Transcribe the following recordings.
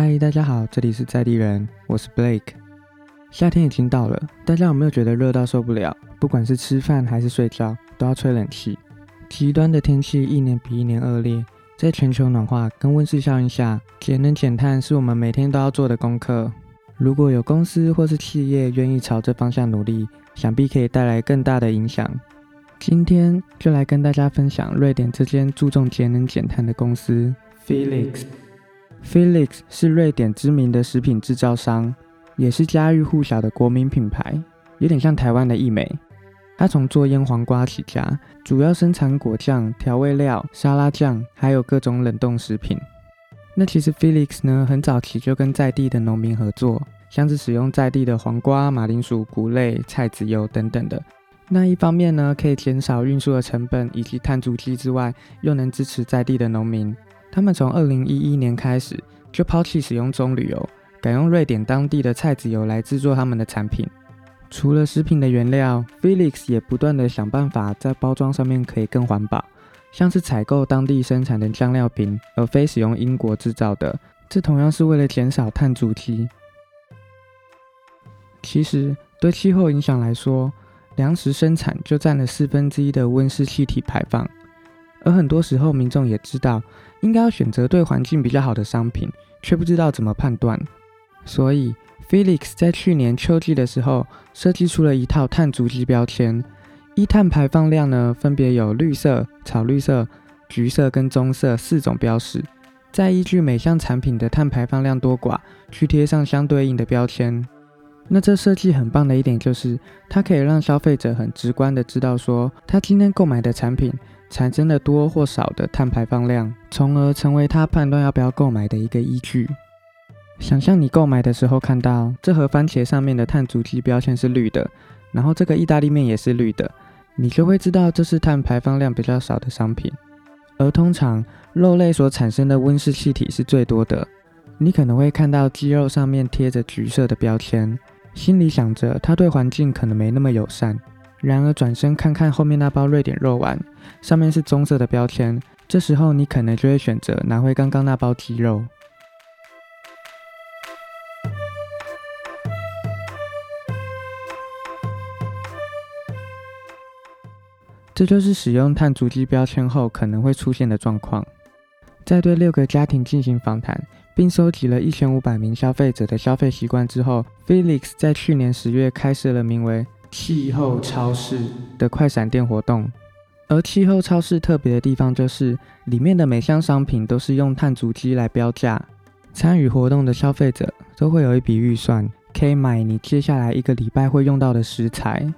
嗨，大家好，这里是在地人，我是 Blake。夏天已经到了，大家有没有觉得热到受不了？不管是吃饭还是睡觉，都要吹冷气。极端的天气一年比一年恶劣，在全球暖化跟温室效应下，节能减碳是我们每天都要做的功课。如果有公司或是企业愿意朝这方向努力，想必可以带来更大的影响。今天就来跟大家分享瑞典这间注重节能减碳的公司 Felix。Felix 是瑞典知名的食品制造商，也是家喻户晓的国民品牌，有点像台湾的益美。它从做腌黄瓜起家，主要生产果酱、调味料、沙拉酱，还有各种冷冻食品。那其实 Felix 呢，很早期就跟在地的农民合作，像是使用在地的黄瓜、马铃薯、谷类、菜籽油等等的。那一方面呢，可以减少运输的成本以及碳足迹之外，又能支持在地的农民。他们从二零一一年开始就抛弃使用棕榈油，改用瑞典当地的菜籽油来制作他们的产品。除了食品的原料，Felix 也不断的想办法在包装上面可以更环保，像是采购当地生产的酱料瓶，而非使用英国制造的，这同样是为了减少碳足迹。其实对气候影响来说，粮食生产就占了四分之一的温室气体排放，而很多时候民众也知道。应该要选择对环境比较好的商品，却不知道怎么判断。所以，Felix 在去年秋季的时候设计出了一套碳足迹标签，一碳排放量呢分别有绿色、草绿色、橘色跟棕色四种标识，再依据每项产品的碳排放量多寡去贴上相对应的标签。那这设计很棒的一点就是，它可以让消费者很直观的知道说，他今天购买的产品。产生了多或少的碳排放量，从而成为他判断要不要购买的一个依据。想象你购买的时候看到这盒番茄上面的碳足迹标签是绿的，然后这个意大利面也是绿的，你就会知道这是碳排放量比较少的商品。而通常肉类所产生的温室气体是最多的，你可能会看到鸡肉上面贴着橘色的标签，心里想着它对环境可能没那么友善。然而转身看看后面那包瑞典肉丸，上面是棕色的标签。这时候你可能就会选择拿回刚刚那包鸡肉。这就是使用碳足迹标签后可能会出现的状况。在对六个家庭进行访谈，并收集了一千五百名消费者的消费习惯之后，Felix 在去年十月开设了名为。气候超市的快闪店活动，而气候超市特别的地方就是，里面的每项商品都是用碳足迹来标价。参与活动的消费者都会有一笔预算，可以买你接下来一个礼拜会用到的食材。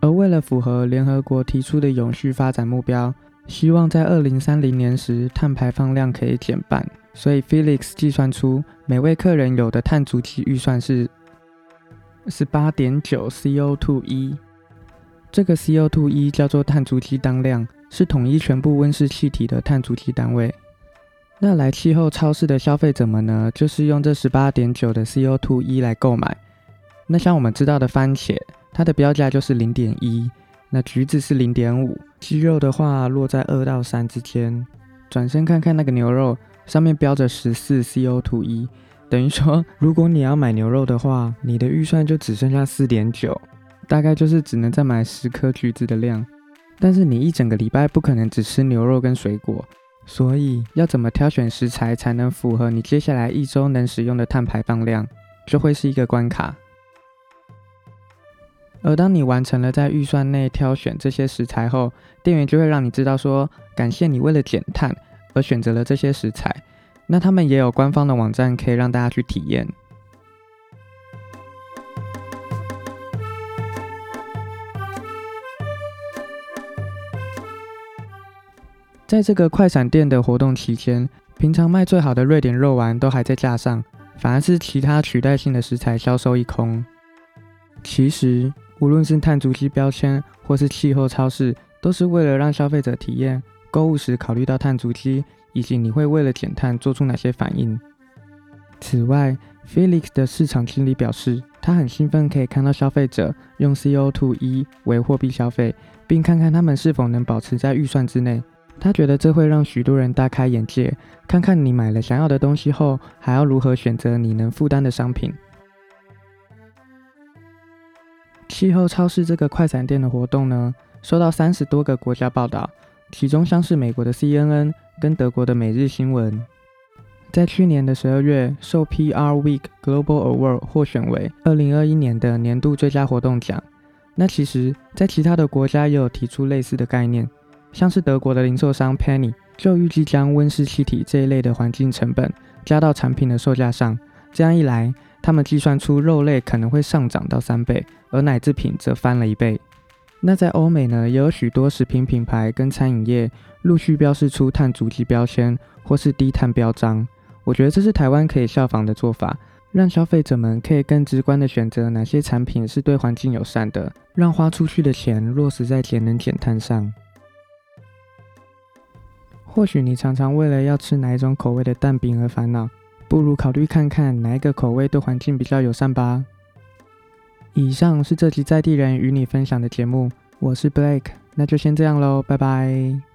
而为了符合联合国提出的永续发展目标，希望在二零三零年时碳排放量可以减半，所以 Felix 计算出每位客人有的碳足迹预算是。十八点九 CO2 一，这个 CO2 一叫做碳足迹当量，是统一全部温室气体的碳足迹单位。那来气候超市的消费者们呢，就是用这十八点九的 CO2 一来购买。那像我们知道的番茄，它的标价就是零点一，那橘子是零点五，鸡肉的话落在二到三之间。转身看看那个牛肉，上面标着十四 CO2 一。等于说，如果你要买牛肉的话，你的预算就只剩下四点九，大概就是只能再买十颗橘子的量。但是你一整个礼拜不可能只吃牛肉跟水果，所以要怎么挑选食材才能符合你接下来一周能使用的碳排放量，就会是一个关卡。而当你完成了在预算内挑选这些食材后，店员就会让你知道说，感谢你为了减碳而选择了这些食材。那他们也有官方的网站可以让大家去体验。在这个快闪店的活动期间，平常卖最好的瑞典肉丸都还在架上，反而是其他取代性的食材销售一空。其实，无论是碳足迹标签或是气候超市，都是为了让消费者体验购物时考虑到碳足迹。以及你会为了减碳做出哪些反应？此外，Felix 的市场经理表示，他很兴奋可以看到消费者用 CO2 一为货币消费，并看看他们是否能保持在预算之内。他觉得这会让许多人大开眼界，看看你买了想要的东西后，还要如何选择你能负担的商品。气候超市这个快闪店的活动呢，受到三十多个国家报道，其中像是美国的 CNN 跟德国的每日新闻。在去年的十二月，受 PR Week Global Award 获选为二零二一年的年度最佳活动奖。那其实，在其他的国家也有提出类似的概念，像是德国的零售商 Penny 就预计将温室气体这一类的环境成本加到产品的售价上。这样一来，他们计算出肉类可能会上涨到三倍，而奶制品则翻了一倍。那在欧美呢，也有许多食品品牌跟餐饮业陆续标示出碳足迹标签或是低碳标章。我觉得这是台湾可以效仿的做法，让消费者们可以更直观的选择哪些产品是对环境友善的，让花出去的钱落实在节能减碳上。或许你常常为了要吃哪一种口味的蛋饼而烦恼，不如考虑看看哪一个口味对环境比较友善吧。以上是这集在地人与你分享的节目，我是 Blake，那就先这样喽，拜拜。